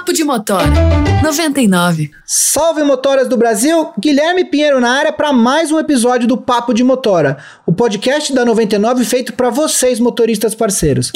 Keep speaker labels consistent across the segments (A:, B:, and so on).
A: Papo de Motora 99.
B: Salve motoras do Brasil, Guilherme Pinheiro na área para mais um episódio do Papo de Motora, o podcast da 99 feito para vocês motoristas parceiros.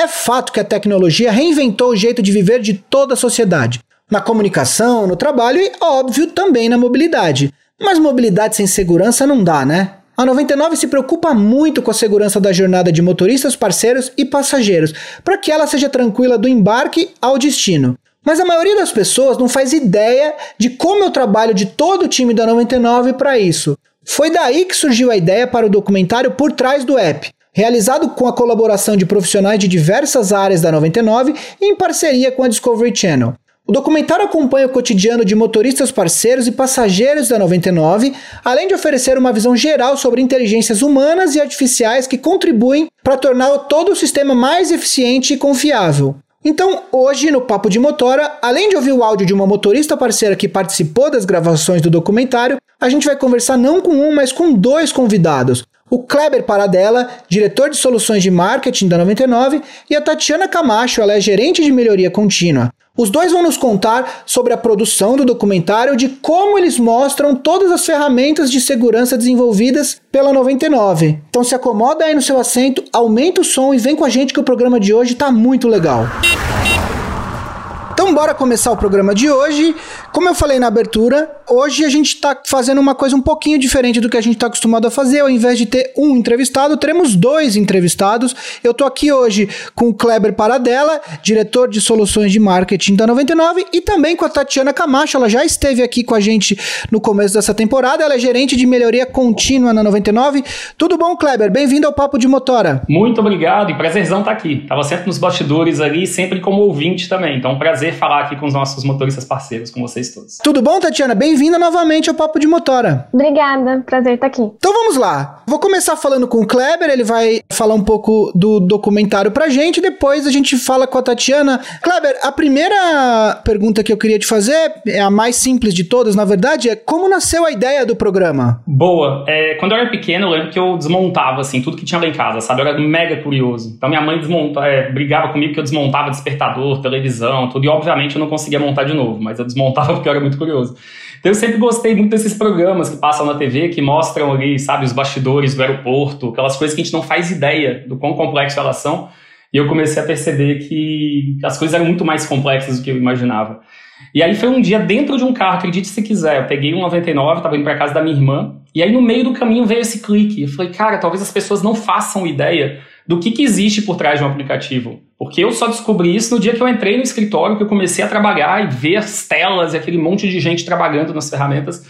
B: É fato que a tecnologia reinventou o jeito de viver de toda a sociedade, na comunicação, no trabalho e, óbvio, também na mobilidade. Mas mobilidade sem segurança não dá, né? A 99 se preocupa muito com a segurança da jornada de motoristas, parceiros e passageiros, para que ela seja tranquila do embarque ao destino. Mas a maioria das pessoas não faz ideia de como é o trabalho de todo o time da 99 para isso. Foi daí que surgiu a ideia para o documentário Por Trás do App, realizado com a colaboração de profissionais de diversas áreas da 99 em parceria com a Discovery Channel. O documentário acompanha o cotidiano de motoristas parceiros e passageiros da 99, além de oferecer uma visão geral sobre inteligências humanas e artificiais que contribuem para tornar todo o sistema mais eficiente e confiável. Então, hoje no Papo de Motora, além de ouvir o áudio de uma motorista parceira que participou das gravações do documentário, a gente vai conversar não com um, mas com dois convidados. O Kleber Paradella, diretor de soluções de marketing da 99, e a Tatiana Camacho, ela é gerente de melhoria contínua. Os dois vão nos contar sobre a produção do documentário, de como eles mostram todas as ferramentas de segurança desenvolvidas pela 99. Então se acomoda aí no seu assento, aumenta o som e vem com a gente que o programa de hoje está muito legal. Então, bora começar o programa de hoje. Como eu falei na abertura, hoje a gente está fazendo uma coisa um pouquinho diferente do que a gente está acostumado a fazer. Ao invés de ter um entrevistado, teremos dois entrevistados. Eu estou aqui hoje com o Kleber Paradella, diretor de soluções de marketing da 99, e também com a Tatiana Camacho. Ela já esteve aqui com a gente no começo dessa temporada. Ela é gerente de melhoria contínua na 99. Tudo bom, Kleber? Bem-vindo ao Papo de Motora.
C: Muito obrigado e prazerzão estar tá aqui. Tava sempre nos bastidores ali, sempre como ouvinte também. Então, prazer falar aqui com os nossos motoristas parceiros, com vocês todos.
B: Tudo bom, Tatiana? Bem-vinda novamente ao Papo de Motora.
D: Obrigada, prazer estar aqui.
B: Então vamos lá. Vou começar falando com o Kleber, ele vai falar um pouco do documentário pra gente, depois a gente fala com a Tatiana. Kleber, a primeira pergunta que eu queria te fazer, é a mais simples de todas, na verdade, é como nasceu a ideia do programa?
C: Boa. É, quando eu era pequeno, eu lembro que eu desmontava, assim, tudo que tinha lá em casa, sabe? Eu era mega curioso. Então minha mãe desmonta, é, brigava comigo que eu desmontava despertador, televisão, tudo, e obviamente eu não conseguia montar de novo, mas eu desmontava porque eu era muito curioso. Então eu sempre gostei muito desses programas que passam na TV, que mostram ali, sabe, os bastidores do aeroporto, aquelas coisas que a gente não faz ideia do quão complexo elas são. E eu comecei a perceber que as coisas eram muito mais complexas do que eu imaginava. E aí foi um dia dentro de um carro, acredite se quiser. Eu peguei um 99, estava indo para casa da minha irmã, e aí no meio do caminho veio esse clique. Eu falei, cara, talvez as pessoas não façam ideia do que, que existe por trás de um aplicativo. Porque eu só descobri isso no dia que eu entrei no escritório, que eu comecei a trabalhar e ver as telas e aquele monte de gente trabalhando nas ferramentas.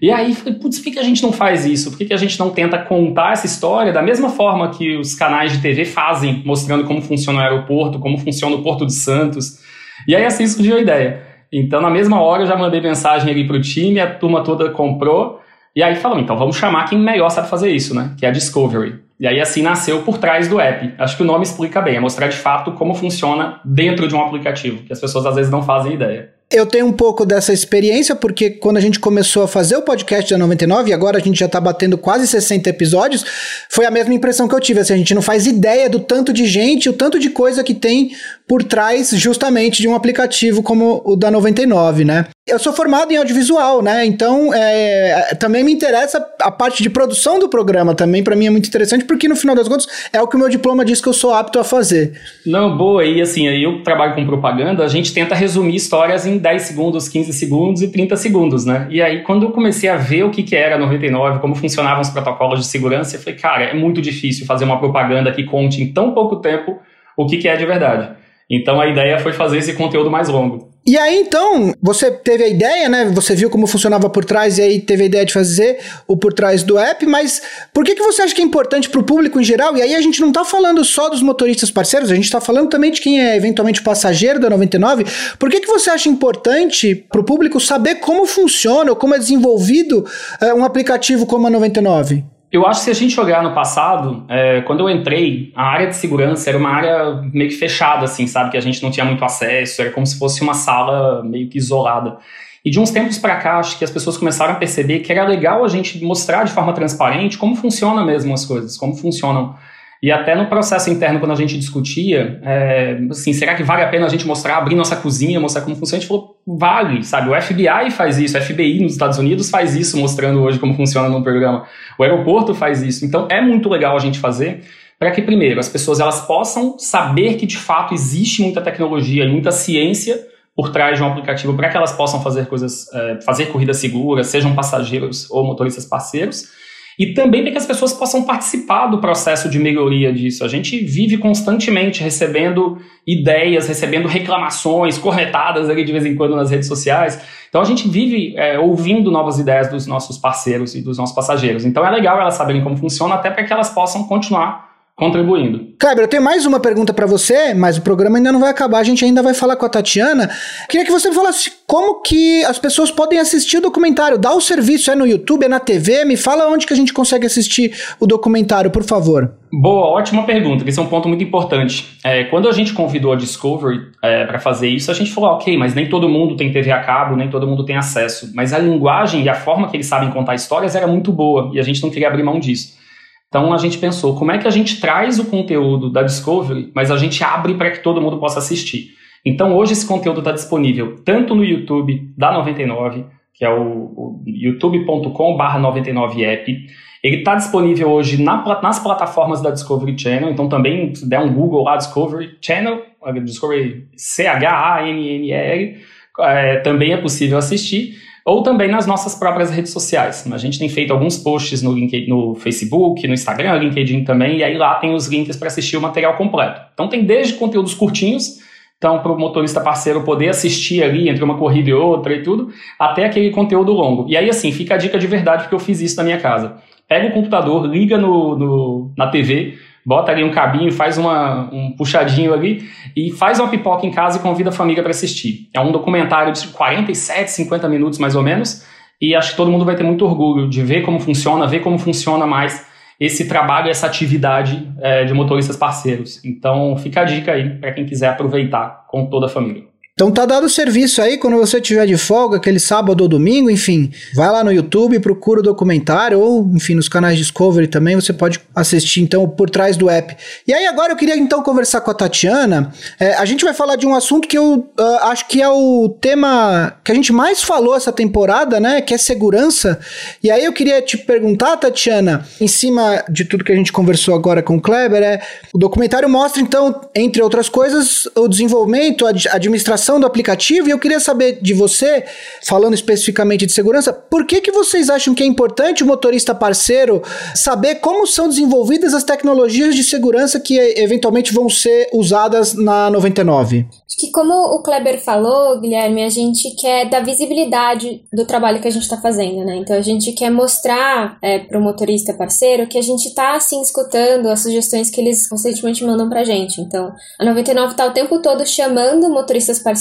C: E aí falei, putz, por que, que a gente não faz isso? Por que, que a gente não tenta contar essa história da mesma forma que os canais de TV fazem, mostrando como funciona o aeroporto, como funciona o Porto de Santos? E aí assim surgiu a ideia. Então, na mesma hora, eu já mandei mensagem ali para o time, a turma toda comprou. E aí falou, então vamos chamar quem melhor sabe fazer isso, né? Que é a Discovery. E aí assim nasceu por trás do app. Acho que o nome explica bem, é mostrar de fato como funciona dentro de um aplicativo, que as pessoas às vezes não fazem ideia.
B: Eu tenho um pouco dessa experiência, porque quando a gente começou a fazer o podcast da 99, e agora a gente já tá batendo quase 60 episódios, foi a mesma impressão que eu tive. Assim, a gente não faz ideia do tanto de gente, o tanto de coisa que tem por trás justamente de um aplicativo como o da 99, né? Eu sou formado em audiovisual, né? Então é, também me interessa a parte de produção do programa também, para mim é muito interessante, porque no final das contas é o que o meu diploma diz que eu sou apto a fazer.
C: Não, boa, e assim, eu trabalho com propaganda, a gente tenta resumir histórias em 10 segundos, 15 segundos e 30 segundos, né? E aí, quando eu comecei a ver o que, que era 99, como funcionavam os protocolos de segurança, eu falei, cara, é muito difícil fazer uma propaganda que conte em tão pouco tempo o que, que é de verdade. Então a ideia foi fazer esse conteúdo mais longo.
B: E aí, então, você teve a ideia, né? Você viu como funcionava por trás e aí teve a ideia de fazer o por trás do app, mas por que, que você acha que é importante para o público em geral? E aí a gente não está falando só dos motoristas parceiros, a gente está falando também de quem é eventualmente passageiro da 99. Por que, que você acha importante para o público saber como funciona ou como é desenvolvido é, um aplicativo como a 99?
C: Eu acho que se a gente olhar no passado, é, quando eu entrei, a área de segurança era uma área meio que fechada, assim, sabe? Que a gente não tinha muito acesso, era como se fosse uma sala meio que isolada. E de uns tempos para cá, acho que as pessoas começaram a perceber que era legal a gente mostrar de forma transparente como funciona mesmo as coisas, como funcionam. E até no processo interno, quando a gente discutia, é, assim, será que vale a pena a gente mostrar, abrir nossa cozinha, mostrar como funciona? A gente falou, vale, sabe? O FBI faz isso, o FBI nos Estados Unidos faz isso, mostrando hoje como funciona no programa. O aeroporto faz isso. Então, é muito legal a gente fazer para que, primeiro, as pessoas elas possam saber que, de fato, existe muita tecnologia e muita ciência por trás de um aplicativo para que elas possam fazer coisas, é, fazer corridas seguras, sejam passageiros ou motoristas parceiros e também para que as pessoas possam participar do processo de melhoria disso. A gente vive constantemente recebendo ideias, recebendo reclamações, corretadas ali de vez em quando nas redes sociais. Então a gente vive é, ouvindo novas ideias dos nossos parceiros e dos nossos passageiros. Então é legal elas saberem como funciona, até para que elas possam continuar contribuindo.
B: Kleber, eu tenho mais uma pergunta para você, mas o programa ainda não vai acabar, a gente ainda vai falar com a Tatiana. Queria que você falasse como que as pessoas podem assistir o documentário. Dá o serviço, é no YouTube, é na TV? Me fala onde que a gente consegue assistir o documentário, por favor.
C: Boa, ótima pergunta. Esse é um ponto muito importante. É, quando a gente convidou a Discovery é, para fazer isso, a gente falou, ok, mas nem todo mundo tem TV a cabo, nem todo mundo tem acesso. Mas a linguagem e a forma que eles sabem contar histórias era muito boa e a gente não queria abrir mão disso. Então a gente pensou, como é que a gente traz o conteúdo da Discovery, mas a gente abre para que todo mundo possa assistir. Então hoje esse conteúdo está disponível tanto no YouTube da 99, que é o, o youtube.com/99app. Ele está disponível hoje na, nas plataformas da Discovery Channel, então também se der um Google lá Discovery Channel, Discovery C H A N N E L, é, também é possível assistir ou também nas nossas próprias redes sociais. A gente tem feito alguns posts no, LinkedIn, no Facebook, no Instagram, LinkedIn também, e aí lá tem os links para assistir o material completo. Então tem desde conteúdos curtinhos, então para o motorista parceiro poder assistir ali entre uma corrida e outra e tudo, até aquele conteúdo longo. E aí assim, fica a dica de verdade porque eu fiz isso na minha casa. Pega o computador, liga no, no na TV, bota ali um cabinho, faz uma, um puxadinho ali e faz uma pipoca em casa e convida a família para assistir. É um documentário de 47, 50 minutos mais ou menos, e acho que todo mundo vai ter muito orgulho de ver como funciona, ver como funciona mais esse trabalho, essa atividade é, de motoristas parceiros. Então fica a dica aí para quem quiser aproveitar com toda a família.
B: Então tá dado o serviço aí, quando você tiver de folga, aquele sábado ou domingo, enfim, vai lá no YouTube, procura o documentário, ou, enfim, nos canais Discovery também, você pode assistir, então, por trás do app. E aí, agora eu queria, então, conversar com a Tatiana. É, a gente vai falar de um assunto que eu uh, acho que é o tema que a gente mais falou essa temporada, né, que é segurança. E aí eu queria te perguntar, Tatiana, em cima de tudo que a gente conversou agora com o Kleber, é, o documentário mostra, então, entre outras coisas, o desenvolvimento, a administração do aplicativo e eu queria saber de você, falando especificamente de segurança, por que, que vocês acham que é importante o motorista parceiro saber como são desenvolvidas as tecnologias de segurança que eventualmente vão ser usadas na 99?
D: Acho que como o Kleber falou, Guilherme, a gente quer dar visibilidade do trabalho que a gente está fazendo, né? Então a gente quer mostrar é, para o motorista parceiro que a gente está assim escutando as sugestões que eles constantemente mandam para gente. Então a 99 está o tempo todo chamando motoristas parceiros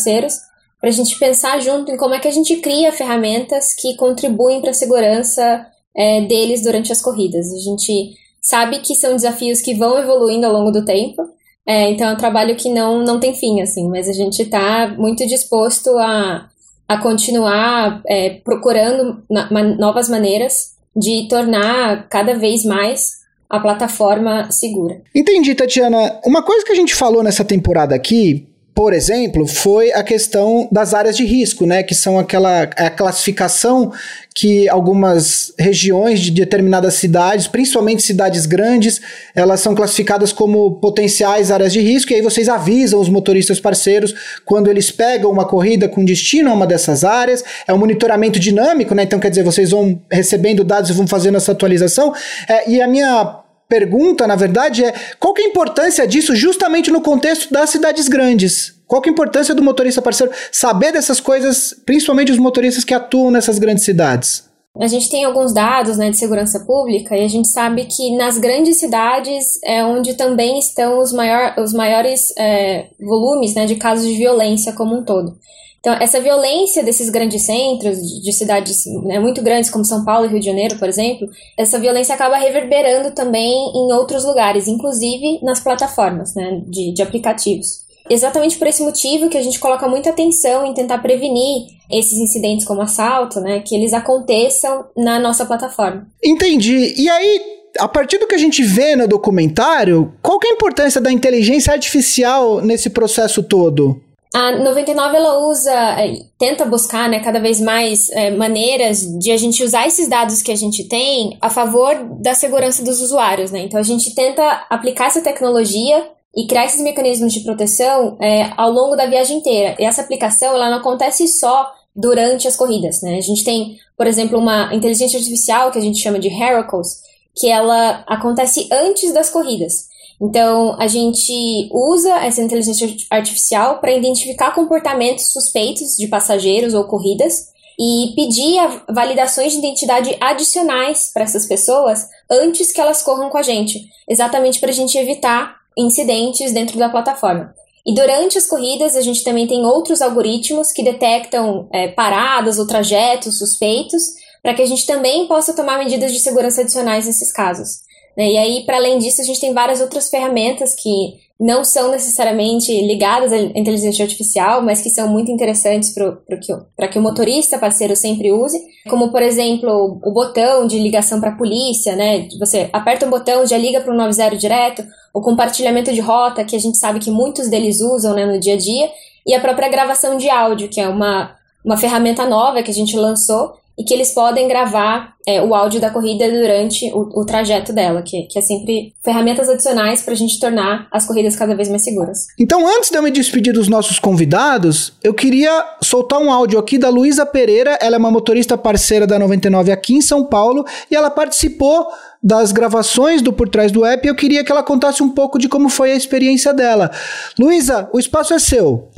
D: para a gente pensar junto em como é que a gente cria ferramentas que contribuem para a segurança é, deles durante as corridas. A gente sabe que são desafios que vão evoluindo ao longo do tempo. É, então é um trabalho que não, não tem fim, assim, mas a gente está muito disposto a, a continuar é, procurando na, novas maneiras de tornar cada vez mais a plataforma segura.
B: Entendi, Tatiana. Uma coisa que a gente falou nessa temporada aqui, por exemplo, foi a questão das áreas de risco, né? Que são aquela a classificação que algumas regiões de determinadas cidades, principalmente cidades grandes, elas são classificadas como potenciais áreas de risco, e aí vocês avisam os motoristas parceiros quando eles pegam uma corrida com destino a uma dessas áreas. É um monitoramento dinâmico, né? Então, quer dizer, vocês vão recebendo dados e vão fazendo essa atualização. É, e a minha pergunta, na verdade, é qual que é a importância disso justamente no contexto das cidades grandes? Qual que é a importância do motorista parceiro saber dessas coisas, principalmente os motoristas que atuam nessas grandes cidades?
D: A gente tem alguns dados né, de segurança pública e a gente sabe que nas grandes cidades é onde também estão os, maior, os maiores é, volumes né, de casos de violência como um todo. Então, essa violência desses grandes centros, de cidades né, muito grandes como São Paulo e Rio de Janeiro, por exemplo, essa violência acaba reverberando também em outros lugares, inclusive nas plataformas né, de, de aplicativos. Exatamente por esse motivo que a gente coloca muita atenção em tentar prevenir esses incidentes como assalto, né, que eles aconteçam na nossa plataforma.
B: Entendi. E aí, a partir do que a gente vê no documentário, qual é a importância da inteligência artificial nesse processo todo?
D: A 99 ela usa, é, tenta buscar né, cada vez mais é, maneiras de a gente usar esses dados que a gente tem a favor da segurança dos usuários. Né? Então a gente tenta aplicar essa tecnologia e criar esses mecanismos de proteção é, ao longo da viagem inteira. E essa aplicação ela não acontece só durante as corridas. Né? A gente tem, por exemplo, uma inteligência artificial que a gente chama de Heracles, que ela acontece antes das corridas. Então, a gente usa essa inteligência artificial para identificar comportamentos suspeitos de passageiros ou corridas e pedir validações de identidade adicionais para essas pessoas antes que elas corram com a gente, exatamente para a gente evitar incidentes dentro da plataforma. E durante as corridas, a gente também tem outros algoritmos que detectam é, paradas ou trajetos suspeitos, para que a gente também possa tomar medidas de segurança adicionais nesses casos. Né? E aí, para além disso, a gente tem várias outras ferramentas que não são necessariamente ligadas à inteligência artificial, mas que são muito interessantes para que o motorista parceiro sempre use, como, por exemplo, o botão de ligação para a polícia, né? Você aperta um botão, já liga para o 90 direto, o compartilhamento de rota, que a gente sabe que muitos deles usam né, no dia a dia, e a própria gravação de áudio, que é uma, uma ferramenta nova que a gente lançou, e que eles podem gravar é, o áudio da corrida durante o, o trajeto dela, que, que, é sempre ferramentas adicionais para a gente tornar as corridas cada vez mais seguras.
B: Então, antes de eu me despedir dos nossos convidados, eu queria soltar um áudio aqui da Luísa Pereira. Ela é uma motorista parceira da 99 aqui em São Paulo e ela participou das gravações do Por Trás do App e eu queria que ela contasse um pouco de como foi a experiência dela. Luísa, o espaço é seu.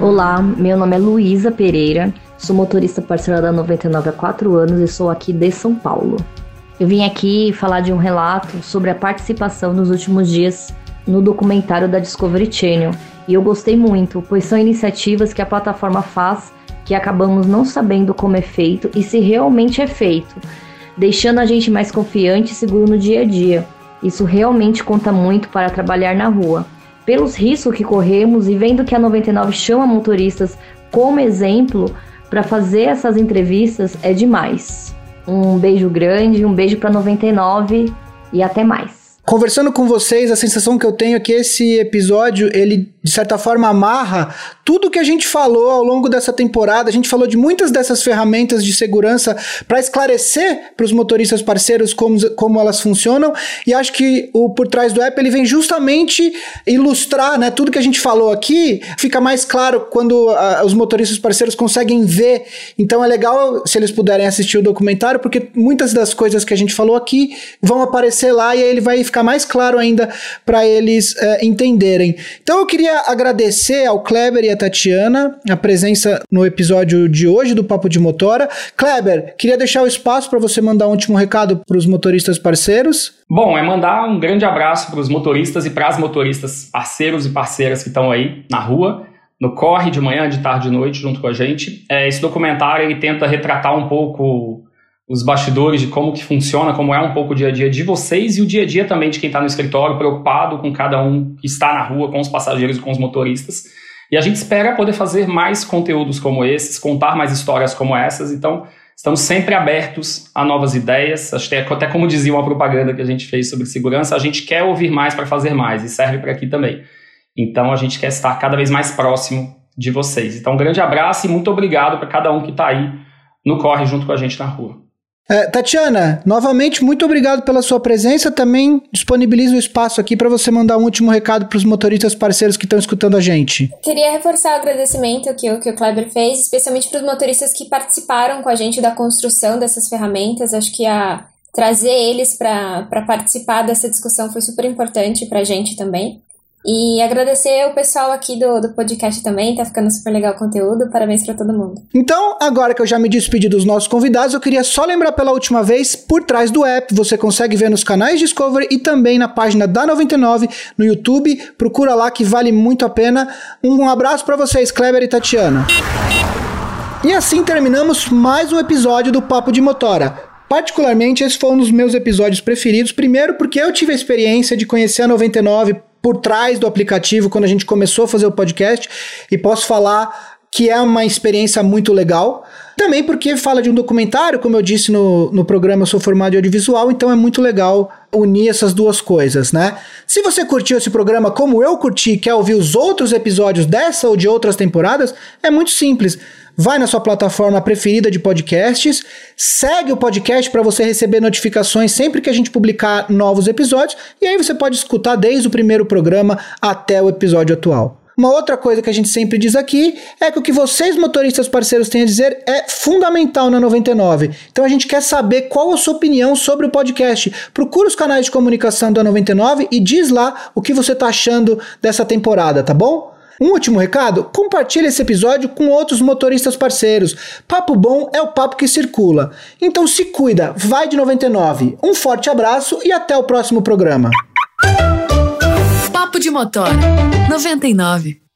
E: Olá, meu nome é Luísa Pereira, sou motorista parceira da 99 há 4 anos e sou aqui de São Paulo. Eu vim aqui falar de um relato sobre a participação nos últimos dias no documentário da Discovery Channel e eu gostei muito, pois são iniciativas que a plataforma faz que acabamos não sabendo como é feito e se realmente é feito, deixando a gente mais confiante e seguro no dia a dia. Isso realmente conta muito para trabalhar na rua pelos riscos que corremos e vendo que a 99 chama motoristas como exemplo para fazer essas entrevistas é demais. Um beijo grande, um beijo para 99 e até mais.
B: Conversando com vocês, a sensação que eu tenho é que esse episódio, ele de certa forma amarra tudo que a gente falou ao longo dessa temporada. A gente falou de muitas dessas ferramentas de segurança para esclarecer para os motoristas parceiros como, como elas funcionam. E acho que o por trás do app ele vem justamente ilustrar, né? Tudo que a gente falou aqui fica mais claro quando uh, os motoristas parceiros conseguem ver. Então é legal se eles puderem assistir o documentário, porque muitas das coisas que a gente falou aqui vão aparecer lá e aí ele vai ficar mais claro ainda para eles uh, entenderem. Então eu queria agradecer ao Kleber e a Tatiana a presença no episódio de hoje do Papo de Motora. Kleber, queria deixar o espaço para você mandar um último recado para os motoristas parceiros.
C: Bom, é mandar um grande abraço para os motoristas e para as motoristas parceiros e parceiras que estão aí na rua, no corre de manhã, de tarde, de noite, junto com a gente. É, esse documentário ele tenta retratar um pouco os bastidores de como que funciona, como é um pouco o dia a dia de vocês e o dia a dia também de quem está no escritório, preocupado com cada um que está na rua, com os passageiros com os motoristas. E a gente espera poder fazer mais conteúdos como esses, contar mais histórias como essas. Então, estamos sempre abertos a novas ideias. Que até como dizia uma propaganda que a gente fez sobre segurança, a gente quer ouvir mais para fazer mais e serve para aqui também. Então, a gente quer estar cada vez mais próximo de vocês. Então, um grande abraço e muito obrigado para cada um que está aí no corre junto com a gente na rua.
B: É, Tatiana, novamente, muito obrigado pela sua presença. Também disponibilizo o espaço aqui para você mandar um último recado para os motoristas parceiros que estão escutando a gente.
D: Queria reforçar o agradecimento que o, que o Kleber fez, especialmente para os motoristas que participaram com a gente da construção dessas ferramentas. Acho que a trazer eles para participar dessa discussão foi super importante para a gente também. E agradecer o pessoal aqui do, do podcast também, tá ficando super legal o conteúdo. Parabéns para todo mundo.
B: Então, agora que eu já me despedi dos nossos convidados, eu queria só lembrar pela última vez, por trás do app, você consegue ver nos canais Discovery e também na página da 99 no YouTube. Procura lá que vale muito a pena. Um abraço para vocês, Kleber e Tatiana. E assim terminamos mais um episódio do Papo de Motora. Particularmente, esse foi um dos meus episódios preferidos. Primeiro, porque eu tive a experiência de conhecer a 99 por trás do aplicativo quando a gente começou a fazer o podcast e posso falar que é uma experiência muito legal. Também porque fala de um documentário, como eu disse no, no programa, eu sou formado em audiovisual, então é muito legal unir essas duas coisas, né? Se você curtiu esse programa como eu curti, quer ouvir os outros episódios dessa ou de outras temporadas, é muito simples. Vai na sua plataforma preferida de podcasts, segue o podcast para você receber notificações sempre que a gente publicar novos episódios, e aí você pode escutar desde o primeiro programa até o episódio atual. Uma outra coisa que a gente sempre diz aqui é que o que vocês, motoristas parceiros, têm a dizer é fundamental na 99. Então a gente quer saber qual a sua opinião sobre o podcast. Procura os canais de comunicação da 99 e diz lá o que você está achando dessa temporada, tá bom? Um último recado: compartilhe esse episódio com outros motoristas parceiros. Papo bom é o papo que circula. Então se cuida, vai de 99. Um forte abraço e até o próximo programa.
A: Papo de Motor 99.